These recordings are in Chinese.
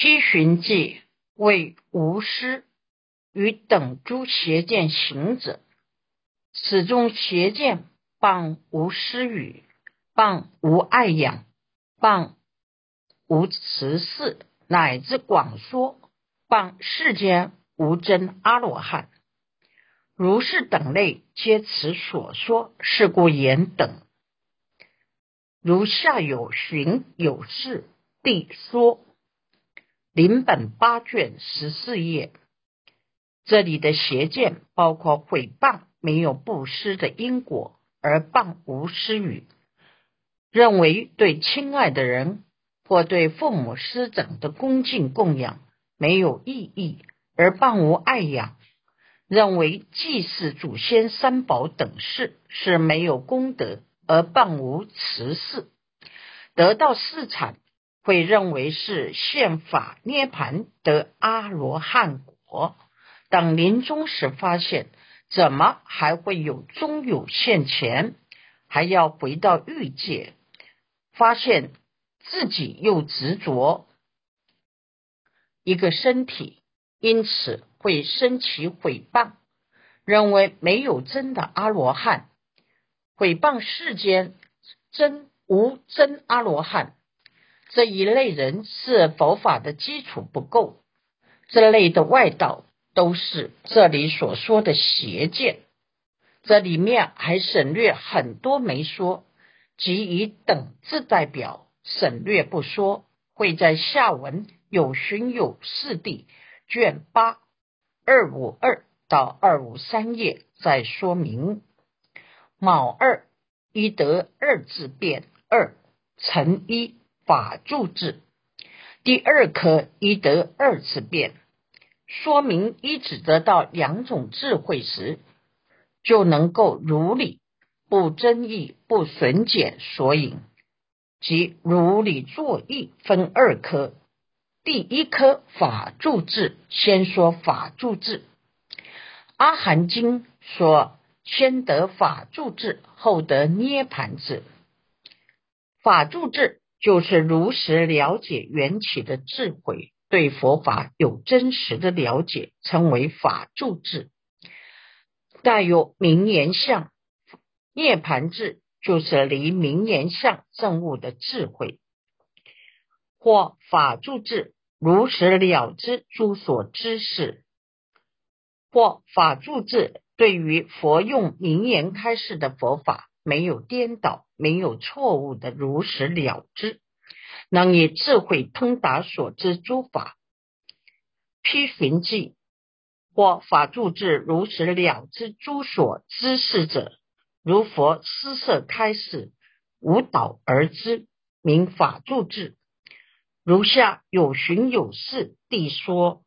七寻记为无师与等诸邪见行者，此中邪见谤无师语，谤无爱养，谤无慈事，乃至广说谤世间无真阿罗汉。如是等类，皆此所说。是故言等。如下有寻有事，地说。临本八卷十四页，这里的邪见包括毁谤没有布施的因果，而谤无施语，认为对亲爱的人或对父母师长的恭敬供养没有意义，而谤无爱养，认为祭祀祖先三宝等事是没有功德，而谤无慈事，得到四产。会认为是现法涅盘得阿罗汉果，等临终时发现，怎么还会有终有现前，还要回到欲界，发现自己又执着一个身体，因此会升起毁谤，认为没有真的阿罗汉，毁谤世间真无真阿罗汉。这一类人是佛法的基础不够，这类的外道都是这里所说的邪见。这里面还省略很多没说，即以等字代表，省略不说。会在下文有寻有四地卷八二五二到二五三页再说明。卯二一得二字变二乘一。法住智，第二颗一得二次变，说明一只得到两种智慧时，就能够如理不争议不损减所引，即如理作意分二颗。第一颗法住智，先说法住智。阿含经说，先得法住智，后得涅盘智。法住智。就是如实了解缘起的智慧，对佛法有真实的了解，称为法住智，带有名言相。涅盘智就是离名言相证悟的智慧，或法住智如实了知诸所知识，或法住智对于佛用名言开示的佛法。没有颠倒，没有错误的如实了知，能以智慧通达所知诸法，批寻记或法住智如实了知诸所知事者，如佛施设开示，无导而知，名法住智。如下有寻有事地说，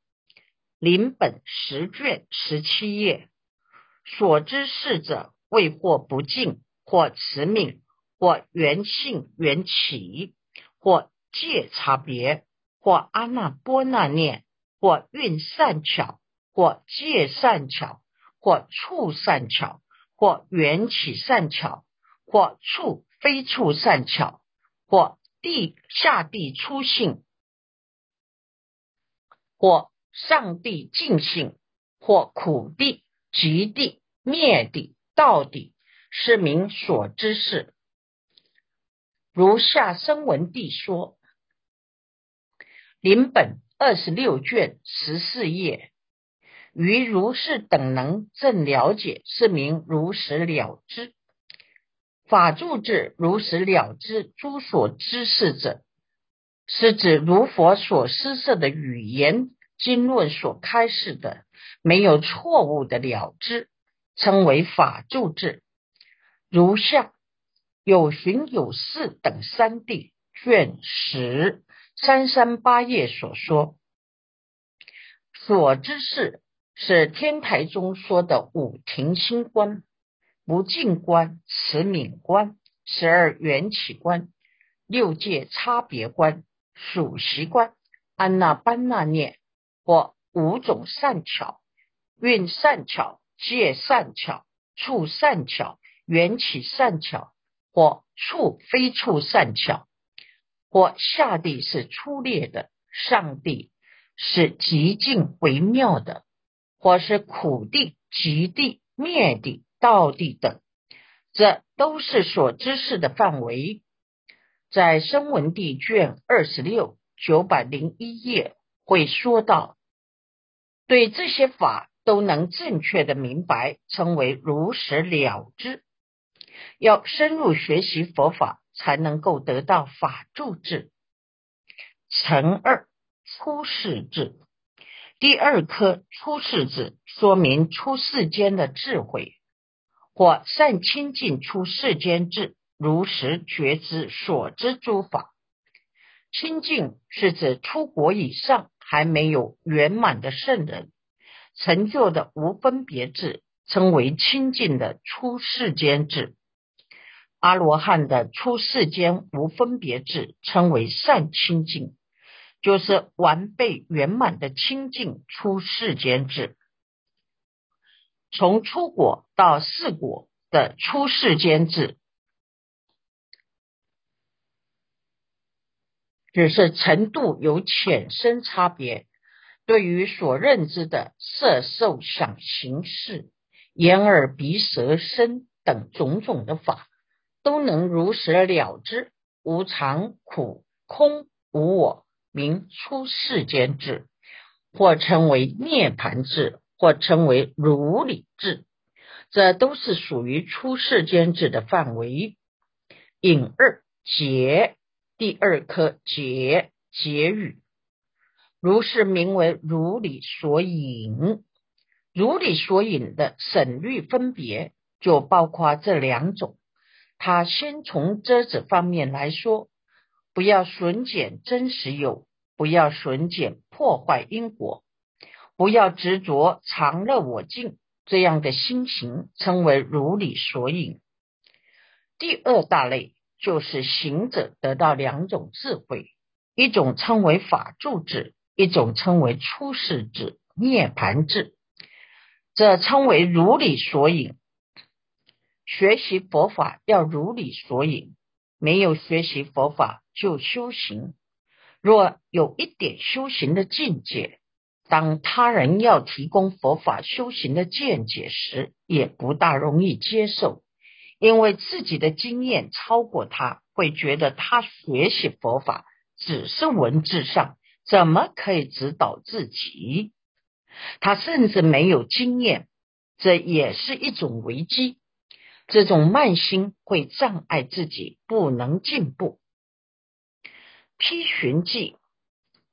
临本十卷十七页，所知事者未获不净。或持命，或缘性缘起，或借差别，或阿那波那念，或运善巧，或借善巧，或处善巧，或缘起善巧，或处非处善巧，或地下地出性，或上地尽性，或苦地极地灭地道地。是名所知事，如下声闻地说，临本二十六卷十四页，于如是等能正了解，是名如实了知。法住智如实了知诸所知事者，是指如佛所施设的语言经论所开示的，没有错误的了知，称为法住智。如下有寻有事等三地卷十三三八页所说，所知事是天台中说的五庭心观、不净观、慈悯观、十二缘起观、六界差别观、属习观、安那班那念或五种善巧、运善巧、借善巧、处善巧。缘起善巧，或处非处善巧，或下地是粗劣的，上地是极尽微妙的，或是苦地、极地、灭地、道地等，这都是所知识的范围。在《声闻地》卷二十六九百零一页会说到，对这些法都能正确的明白，称为如实了知。要深入学习佛法，才能够得到法住智。乘二出世智，第二颗出世智，说明出世间的智慧，或善亲近出世间智，如实觉知所知诸法。清净是指出国以上还没有圆满的圣人成就的无分别智，称为清净的出世间智。阿罗汉的出世间无分别智，称为善清净。就是完备圆满的清净出世间智，从出果到四果的出世间智，只是程度有浅深差别。对于所认知的色、受、想、行、识、眼、耳、鼻、舌、身等种种的法，都能如实了知无常、苦、空、无我。名出世间智，或称为涅盘智，或称为如理智，这都是属于出世间智的范围。引二结，第二颗结结语，如是名为如理所引。如理所引的省略分别，就包括这两种。他先从遮止方面来说。不要损减真实有，不要损减破坏因果，不要执着常乐我净这样的心情，称为如理所引。第二大类就是行者得到两种智慧，一种称为法住智，一种称为出世智、涅盘智，这称为如理所引。学习佛法要如理所引，没有学习佛法。就修行，若有一点修行的境界，当他人要提供佛法修行的见解时，也不大容易接受，因为自己的经验超过他，会觉得他学习佛法只是文字上，怎么可以指导自己？他甚至没有经验，这也是一种危机。这种慢心会障碍自己，不能进步。批寻记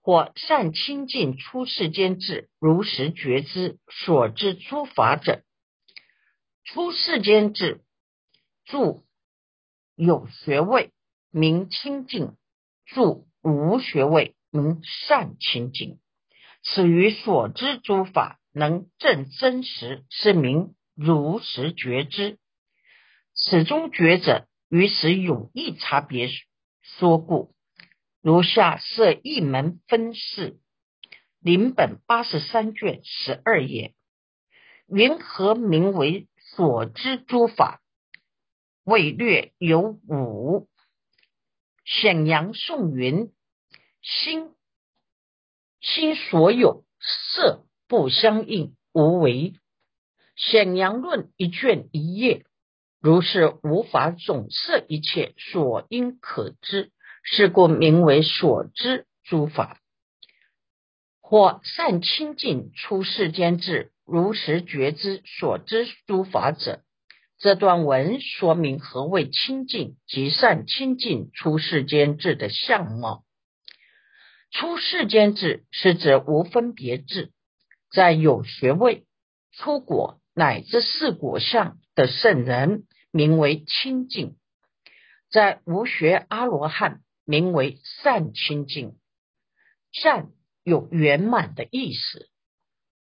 或善清净出世间智，如实觉知所知诸法者，出世间智住有学位名清净，住无学位名善清净。此于所知诸法能证真实，是名如实觉知。始终觉者于此有异差别说故。如下设一门分释，临本八十三卷十二页，云何名为所知诸法？未略有五。显阳颂云：心心所有色不相应，无为。显阳论一卷一页，如是无法总摄一切所应可知。是故名为所知诸法，或善清净出世间智，如实觉知所知诸法者。这段文说明何谓清净及善清净出世间智的相貌。出世间智是指无分别智，在有学位、出果乃至四果相的圣人，名为清净；在无学阿罗汉。名为善清净，善有圆满的意思。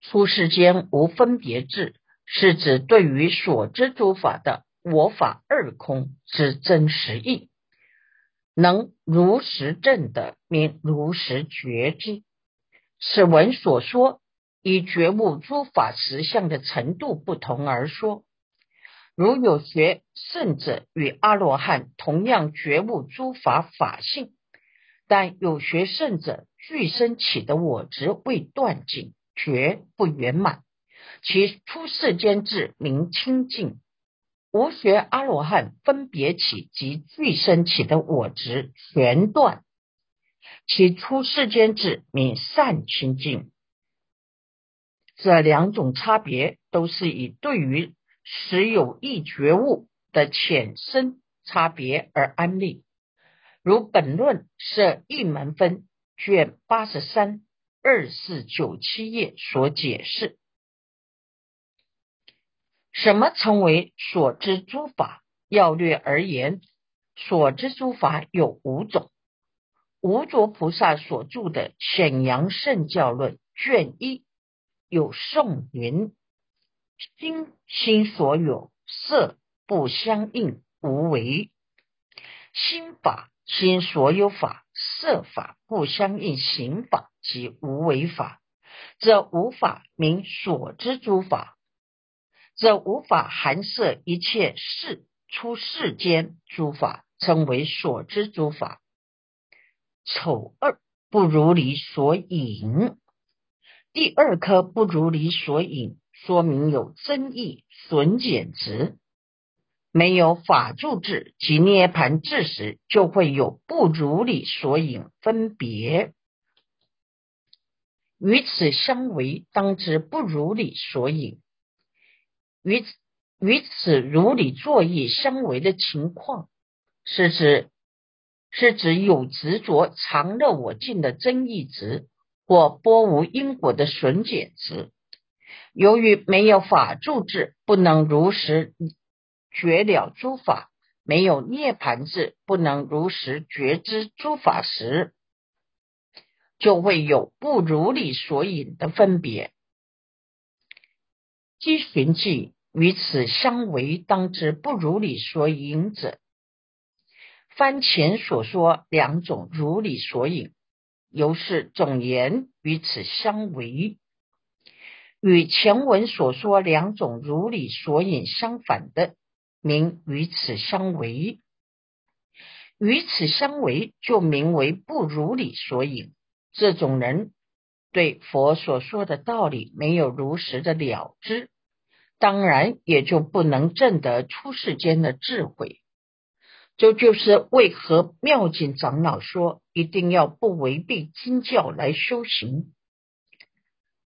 出世间无分别智，是指对于所知诸法的我法二空之真实义，能如实证的名如实觉知。此文所说，以觉悟诸法实相的程度不同而说。如有学圣者与阿罗汉同样觉悟诸法法性，但有学圣者具生起的我执未断尽，绝不圆满。其出世间智名清净。无学阿罗汉分别起及具生起的我执全断，其出世间智名善清净。这两种差别都是以对于实有意觉悟的浅深差别而安立。如本论设一门分卷八十三二四九七页所解释。什么称为所知诸法？要略而言，所知诸法有五种。无着菩萨所著的《显扬圣教论》卷一有颂云：心心所有色不相应，无为；心法心所有法色法不相应，行法即无为法。这无法名所知诸法。则无法含摄一切事出世间诸法，称为所知诸法。丑二不如理所引，第二颗不如理所引，说明有增益损减值。没有法住智及涅盘智时，就会有不如理所引分别。与此相违，当知不如理所引。与与此如理作意相违的情况，是指是指有执着常乐我净的增益值，或波无因果的损减值。由于没有法住智，不能如实觉了诸法；没有涅盘智，不能如实觉知诸法时，就会有不如理所引的分别。积寻记。与此相违，当知不如理所引者。番前所说两种如理所引，由是总言与此相违；与前文所说两种如理所引相反的，名与此相违。与此相违，就名为不如理所引。这种人对佛所说的道理没有如实的了知。当然，也就不能证得出世间的智慧。这就是为何妙景长老说，一定要不违背经教来修行。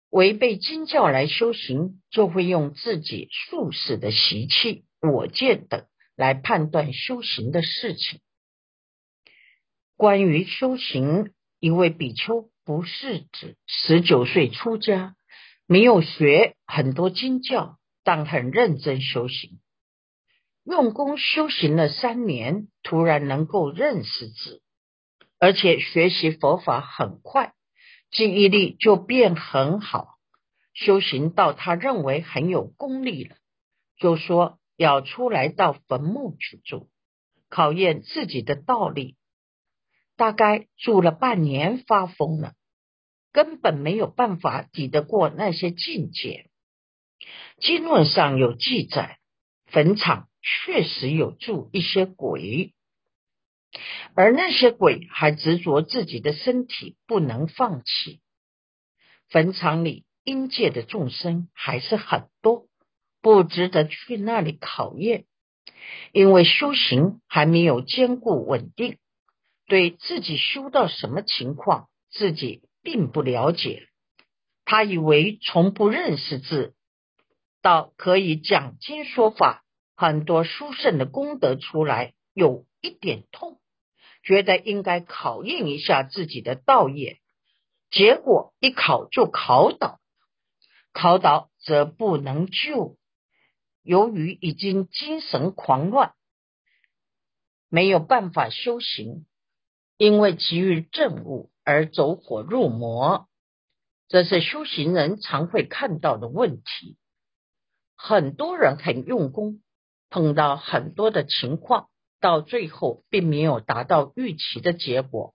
违背经教来修行，就会用自己素世的习气、我见等来判断修行的事情。关于修行，一位比丘不是指十九岁出家，没有学很多经教。但很认真修行，用功修行了三年，突然能够认识字，而且学习佛法很快，记忆力就变很好。修行到他认为很有功力了，就说要出来到坟墓去住，考验自己的道力。大概住了半年，发疯了，根本没有办法抵得过那些境界。经论上有记载，坟场确实有住一些鬼，而那些鬼还执着自己的身体不能放弃。坟场里阴界的众生还是很多，不值得去那里考验，因为修行还没有坚固稳定，对自己修到什么情况，自己并不了解。他以为从不认识字。到可以讲经说法，很多殊胜的功德出来，有一点痛，觉得应该考验一下自己的道业，结果一考就考倒，考倒则不能救。由于已经精神狂乱，没有办法修行，因为急于正悟而走火入魔，这是修行人常会看到的问题。很多人很用功，碰到很多的情况，到最后并没有达到预期的结果。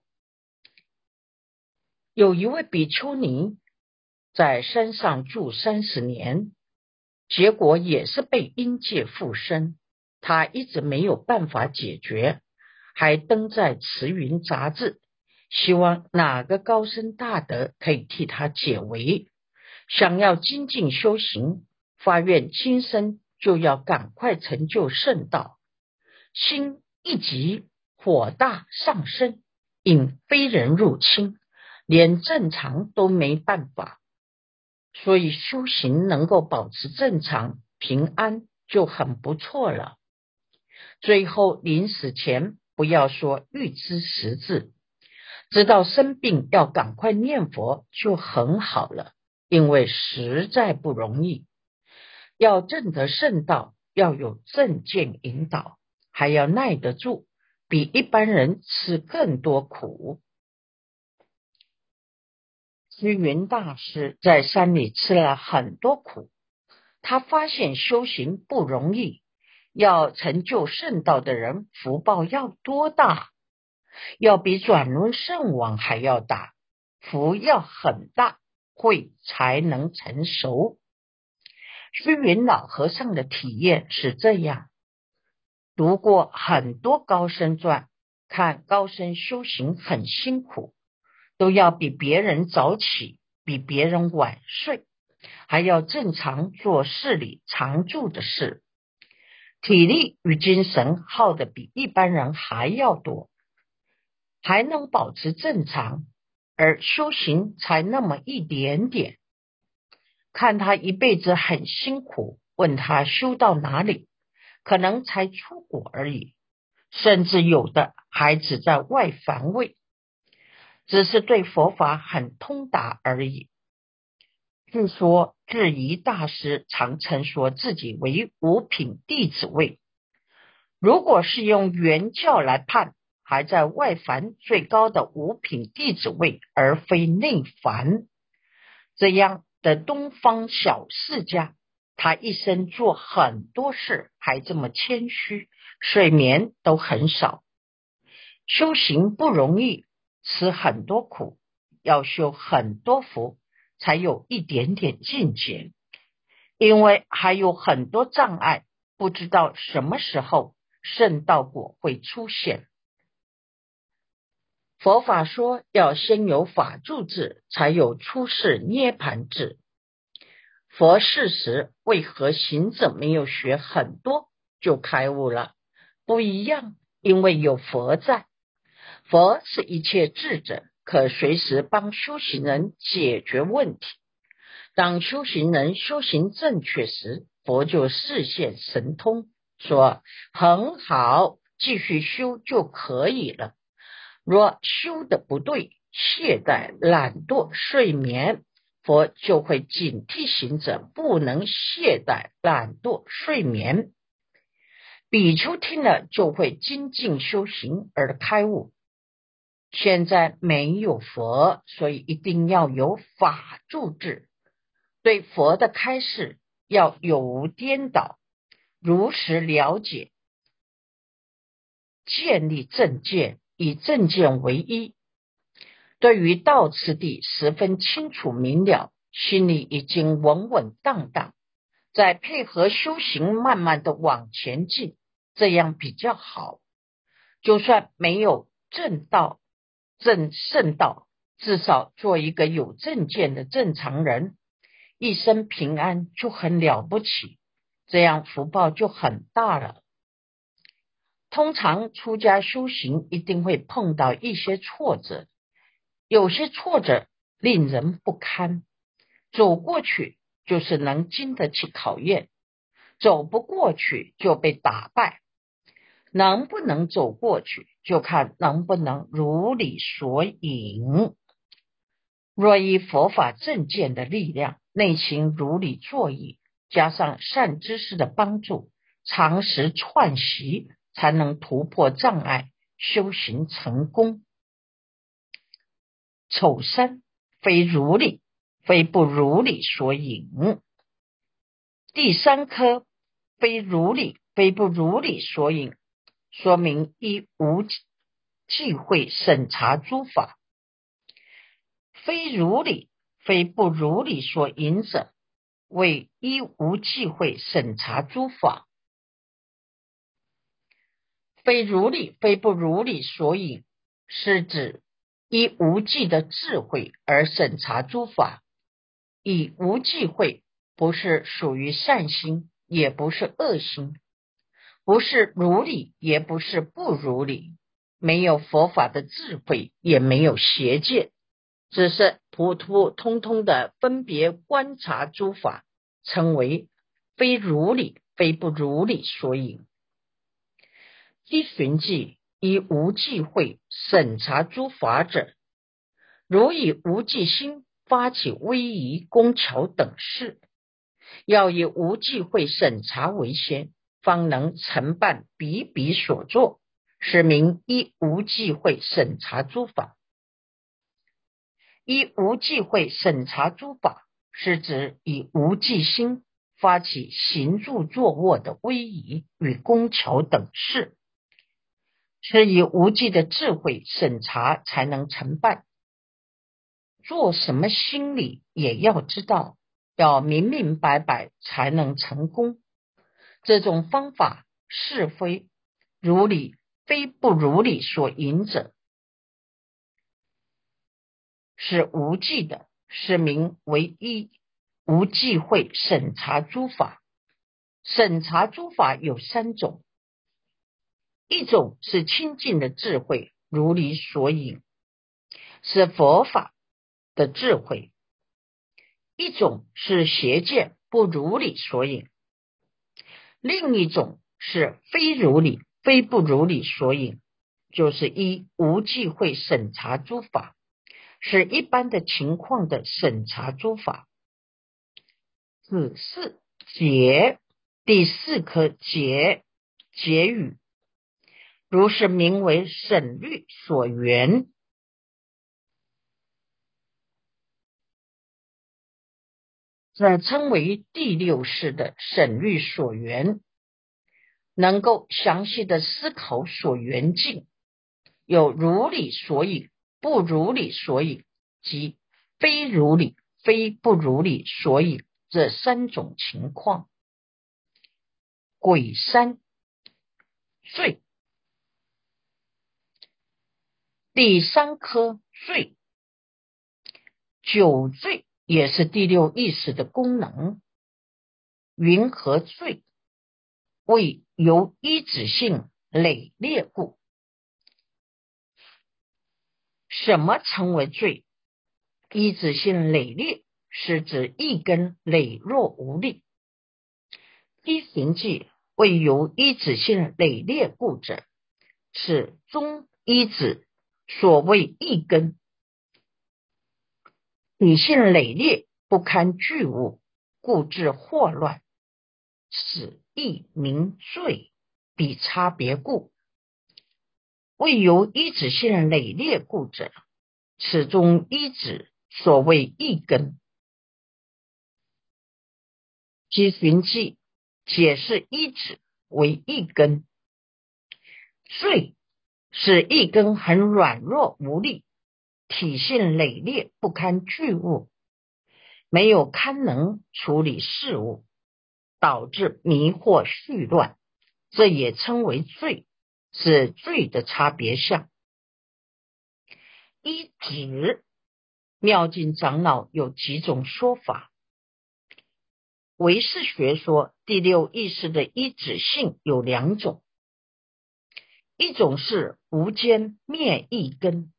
有一位比丘尼在山上住三十年，结果也是被阴界附身，他一直没有办法解决，还登在《慈云》杂志希望哪个高僧大德可以替他解围。想要精进修行，发愿今生就要赶快成就圣道。心一急，火大上升，引非人入侵，连正常都没办法。所以修行能够保持正常平安就很不错了。最后临死前不要说预知时至，知道生病要赶快念佛就很好了。因为实在不容易，要正得圣道，要有正见引导，还要耐得住，比一般人吃更多苦。虚云大师在山里吃了很多苦，他发现修行不容易，要成就圣道的人福报要多大？要比转轮圣王还要大，福要很大。会才能成熟。虚云老和尚的体验是这样：读过很多高僧传，看高僧修行很辛苦，都要比别人早起，比别人晚睡，还要正常做事里常住的事，体力与精神耗的比一般人还要多，还能保持正常。而修行才那么一点点，看他一辈子很辛苦，问他修到哪里，可能才出国而已，甚至有的还只在外凡位，只是对佛法很通达而已。据说智疑大师常称说自己为五品弟子位，如果是用原教来判。还在外凡最高的五品弟子位，而非内凡。这样的东方小世家，他一生做很多事，还这么谦虚，睡眠都很少。修行不容易，吃很多苦，要修很多福，才有一点点境界。因为还有很多障碍，不知道什么时候圣道果会出现。佛法说要先有法住智，才有出世涅盘智。佛事时为何行者没有学很多就开悟了？不一样，因为有佛在。佛是一切智者，可随时帮修行人解决问题。当修行人修行正确时，佛就视线神通，说很好，继续修就可以了。若修的不对，懈怠、懒惰、睡眠，佛就会警惕行者不能懈怠、懒惰、睡眠。比丘听了就会精进修行而开悟。现在没有佛，所以一定要有法住智，对佛的开示要有无颠倒，如实了解，建立正见。以正见为一，对于道次第十分清楚明了，心里已经稳稳当当，再配合修行，慢慢的往前进，这样比较好。就算没有正道、正圣道，至少做一个有正见的正常人，一生平安就很了不起，这样福报就很大了。通常出家修行一定会碰到一些挫折，有些挫折令人不堪，走过去就是能经得起考验，走不过去就被打败。能不能走过去，就看能不能如理所引。若依佛法正见的力量，内心如理作意，加上善知识的帮助，常时串习。才能突破障碍，修行成功。丑三非如理，非不如理所引。第三颗非如理，非不如理所引，说明一无忌讳审查诸法。非如理，非不如理所引者，为一无忌讳审查诸法。非如理，非不如理所引，是指以无忌的智慧而审查诸法，以无忌慧不是属于善心，也不是恶心，不是如理，也不是不如理，没有佛法的智慧，也没有邪见，只是普普通通的分别观察诸法，称为非如理，非不如理所引。依寻记以无忌讳审查诸法者，如以无忌心发起威仪、工巧等事，要以无忌讳审查为先，方能承办比比所作，使名依无忌讳审查诸法。依无忌讳审查诸法，是指以无忌心发起行住坐卧的威仪与工巧等事。是以无忌的智慧审查才能成败。做什么心理也要知道，要明明白白才能成功。这种方法是非如理非不如理所引者，是无忌的，是名为一无忌会审查诸法。审查诸法有三种。一种是清净的智慧，如理所引，是佛法的智慧；一种是邪见，不如理所引；另一种是非如理，非不如理所引，就是一无忌讳审查诸法，是一般的情况的审查诸法。子是劫，第四颗劫劫语。如是名为审律所缘，这称为第六世的审律所缘，能够详细的思考所缘境，有如理所以、不如理所以及非如理、非不如理所以这三种情况。鬼三罪。第三颗罪，酒醉也是第六意识的功能。云何罪？为由一指性累劣故。什么称为罪？一指性累劣是指一根羸弱无力。一行记为由一指性累劣故者，是中一指。所谓一根，理性累劣，不堪巨物，故致祸乱，此亦名罪，比差别故。未由一指性累劣故者，此中一指所谓一根。即寻迹解释一指为一根，罪。是一根很软弱无力，体性累劣，不堪巨物，没有堪能处理事物，导致迷惑絮乱，这也称为罪，是罪的差别相。一指妙境长老有几种说法，唯识学说第六意识的一指性有两种。一种是无间灭一根，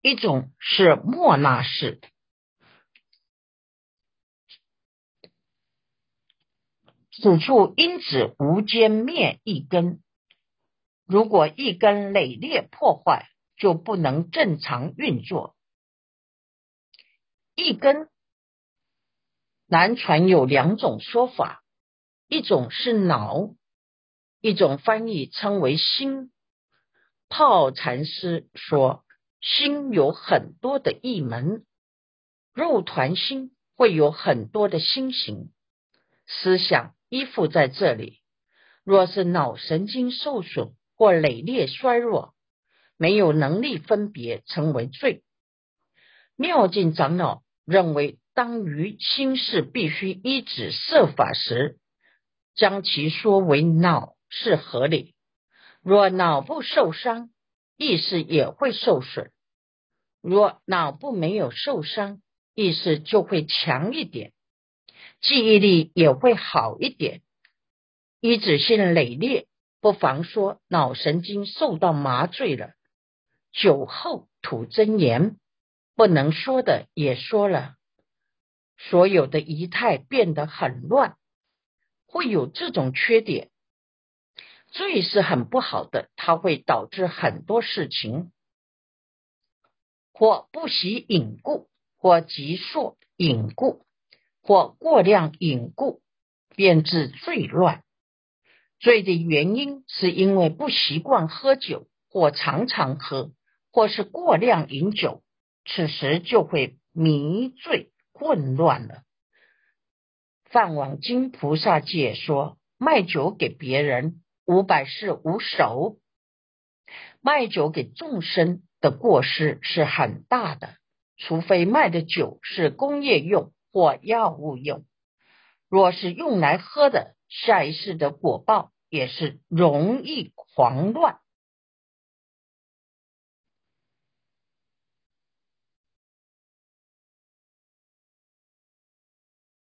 一种是莫那式。此处因指无间灭一根，如果一根累劣破坏，就不能正常运作。一根南传有两种说法，一种是脑。一种翻译称为心，泡禅师说，心有很多的异门，肉团心会有很多的心形，思想依附在这里。若是脑神经受损或累劣衰弱，没有能力分别，成为罪。妙境长老认为，当于心事必须依止设法时，将其说为脑。是合理。若脑部受伤，意识也会受损。若脑部没有受伤，意识就会强一点，记忆力也会好一点。一指性累劣，不妨说脑神经受到麻醉了。酒后吐真言，不能说的也说了，所有的仪态变得很乱，会有这种缺点。醉是很不好的，它会导致很多事情。或不喜饮故，或急速饮故，或过量饮故，便致醉乱。醉的原因是因为不习惯喝酒，或常常喝，或是过量饮酒，此时就会迷醉混乱了。梵网经菩萨解说：卖酒给别人，五百世无手；卖酒给众生。的过失是很大的，除非卖的酒是工业用或药物用。若是用来喝的，下一世的果报也是容易狂乱。